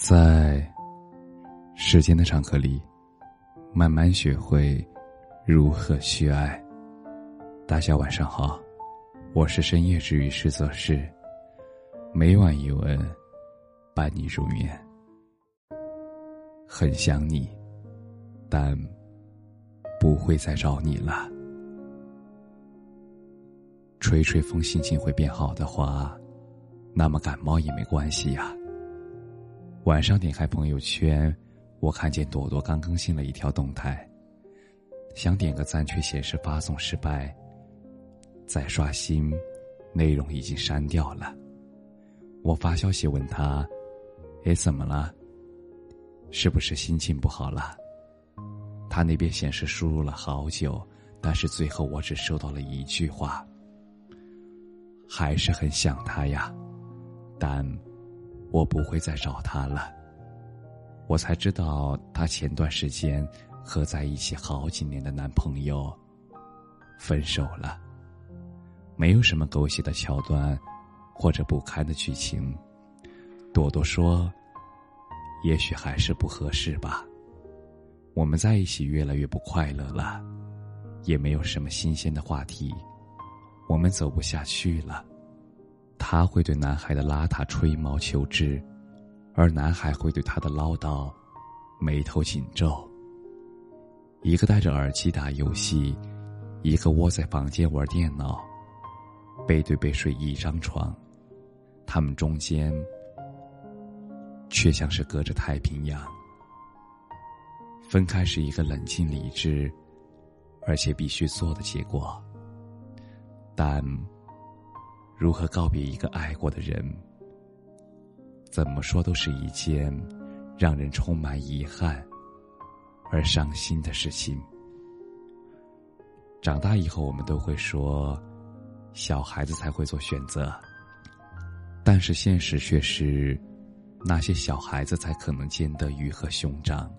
在时间的长河里，慢慢学会如何去爱。大家晚上好，我是深夜治愈师泽是，每晚一文伴你入眠。很想你，但不会再找你了。吹吹风，心情会变好的话，那么感冒也没关系呀。晚上点开朋友圈，我看见朵朵刚更新了一条动态，想点个赞却显示发送失败。再刷新，内容已经删掉了。我发消息问他：“哎，怎么了？是不是心情不好了？”他那边显示输入了好久，但是最后我只收到了一句话。还是很想他呀，但我不会再找他了。我才知道，她前段时间和在一起好几年的男朋友分手了。没有什么狗血的桥段，或者不堪的剧情。朵朵说：“也许还是不合适吧。我们在一起越来越不快乐了，也没有什么新鲜的话题。”我们走不下去了，他会对男孩的邋遢吹毛求疵，而男孩会对他的唠叨眉头紧皱。一个戴着耳机打游戏，一个窝在房间玩电脑，背对背睡一张床，他们中间却像是隔着太平洋。分开是一个冷静理智，而且必须做的结果。但，如何告别一个爱过的人，怎么说都是一件让人充满遗憾而伤心的事情。长大以后，我们都会说，小孩子才会做选择，但是现实却是，那些小孩子才可能见得鱼和熊掌，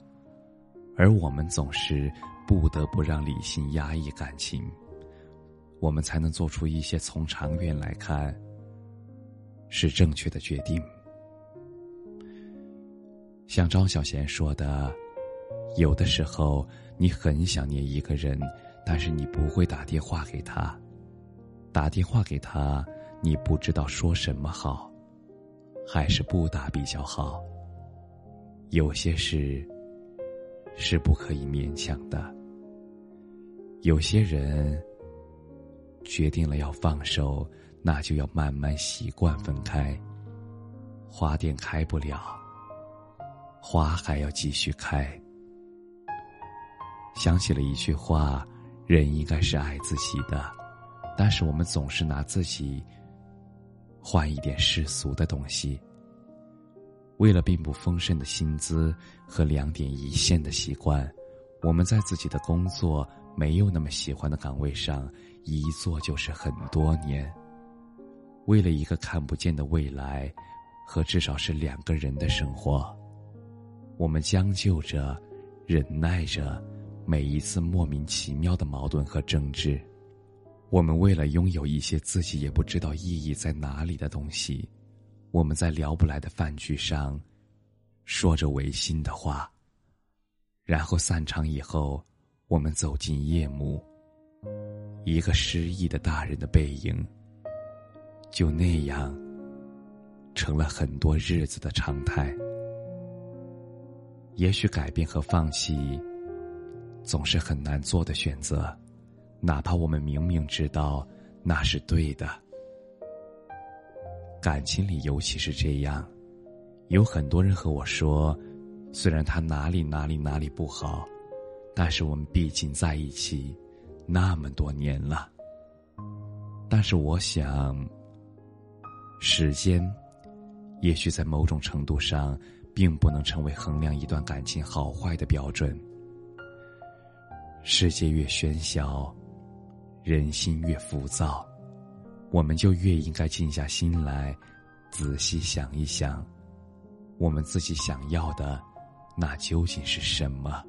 而我们总是不得不让理性压抑感情。我们才能做出一些从长远来看是正确的决定。像张小娴说的：“有的时候你很想念一个人，但是你不会打电话给他，打电话给他，你不知道说什么好，还是不打比较好。有些事是不可以勉强的，有些人。”决定了要放手，那就要慢慢习惯分开。花店开不了，花还要继续开。想起了一句话：人应该是爱自己的，但是我们总是拿自己换一点世俗的东西。为了并不丰盛的薪资和两点一线的习惯，我们在自己的工作没有那么喜欢的岗位上。一做就是很多年，为了一个看不见的未来，和至少是两个人的生活，我们将就着，忍耐着每一次莫名其妙的矛盾和争执。我们为了拥有一些自己也不知道意义在哪里的东西，我们在聊不来的饭局上，说着违心的话。然后散场以后，我们走进夜幕。一个失意的大人的背影，就那样成了很多日子的常态。也许改变和放弃总是很难做的选择，哪怕我们明明知道那是对的。感情里尤其是这样，有很多人和我说，虽然他哪里哪里哪里不好，但是我们毕竟在一起。那么多年了，但是我想，时间也许在某种程度上，并不能成为衡量一段感情好坏的标准。世界越喧嚣，人心越浮躁，我们就越应该静下心来，仔细想一想，我们自己想要的，那究竟是什么？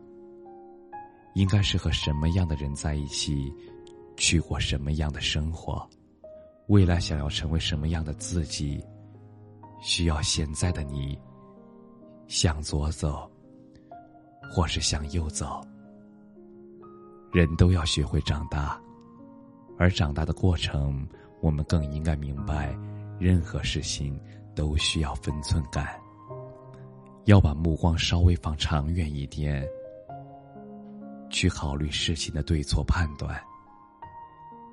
应该是和什么样的人在一起，去过什么样的生活，未来想要成为什么样的自己，需要现在的你向左走，或是向右走。人都要学会长大，而长大的过程，我们更应该明白，任何事情都需要分寸感。要把目光稍微放长远一点，去考虑事情的对错判断。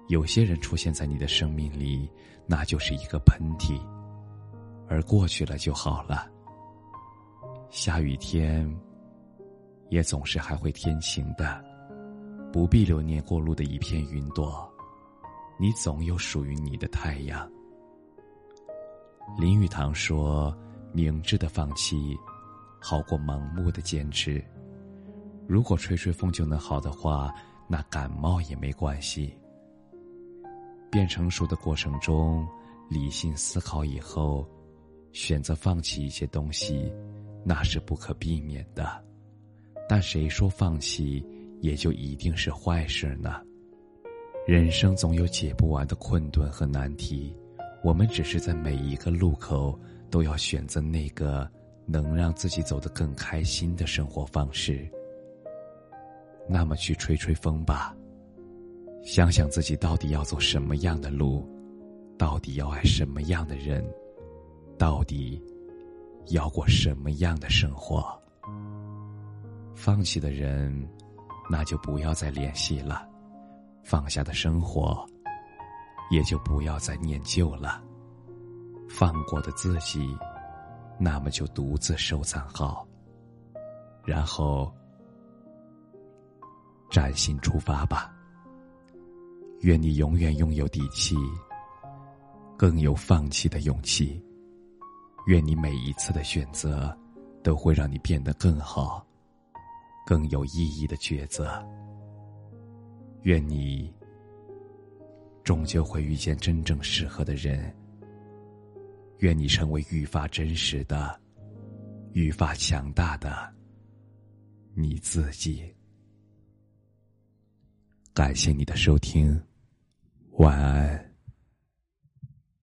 有些人出现在你的生命里，那就是一个喷嚏，而过去了就好了。下雨天，也总是还会天晴的，不必留念过路的一片云朵，你总有属于你的太阳。林语堂说：“明智的放弃。”好过盲目的坚持。如果吹吹风就能好的话，那感冒也没关系。变成熟的过程中，理性思考以后，选择放弃一些东西，那是不可避免的。但谁说放弃也就一定是坏事呢？人生总有解不完的困顿和难题，我们只是在每一个路口都要选择那个。能让自己走得更开心的生活方式，那么去吹吹风吧。想想自己到底要走什么样的路，到底要爱什么样的人，到底要过什么样的生活。放弃的人，那就不要再联系了；放下的生活，也就不要再念旧了。放过的自己。那么就独自收藏好，然后崭新出发吧。愿你永远拥有底气，更有放弃的勇气。愿你每一次的选择，都会让你变得更好，更有意义的抉择。愿你终究会遇见真正适合的人。愿你成为愈发真实的、愈发强大的你自己。感谢你的收听，晚安。